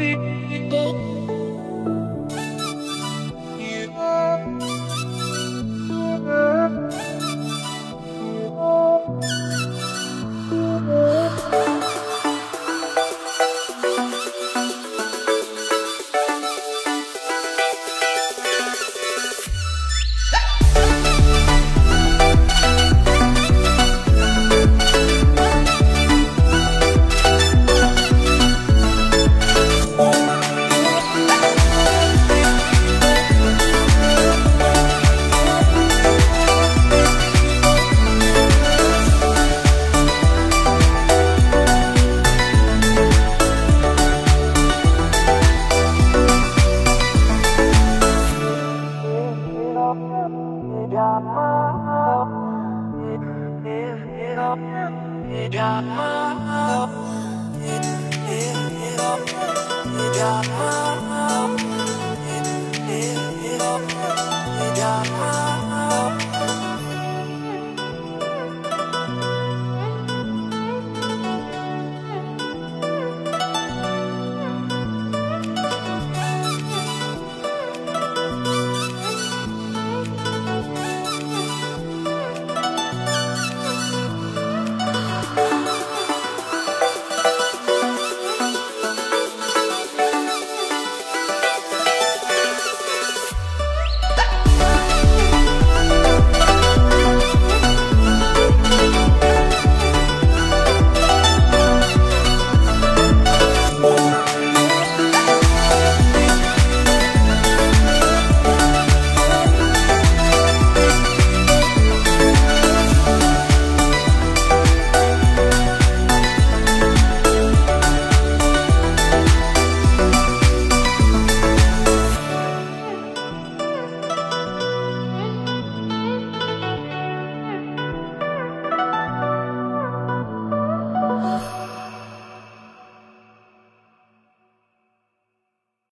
People. Yeah.